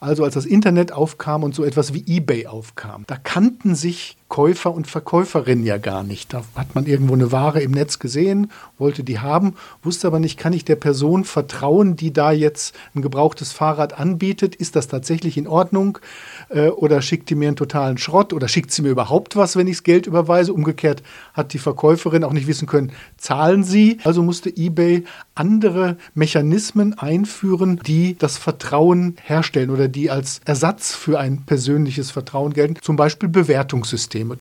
Also als das Internet aufkam und so etwas wie eBay aufkam, da kannten sich Käufer und Verkäuferin ja gar nicht. Da hat man irgendwo eine Ware im Netz gesehen, wollte die haben, wusste aber nicht, kann ich der Person vertrauen, die da jetzt ein gebrauchtes Fahrrad anbietet? Ist das tatsächlich in Ordnung? Äh, oder schickt die mir einen totalen Schrott? Oder schickt sie mir überhaupt was, wenn ich das Geld überweise? Umgekehrt hat die Verkäuferin auch nicht wissen können, zahlen sie? Also musste eBay andere Mechanismen einführen, die das Vertrauen herstellen oder die als Ersatz für ein persönliches Vertrauen gelten. Zum Beispiel Bewertungssysteme.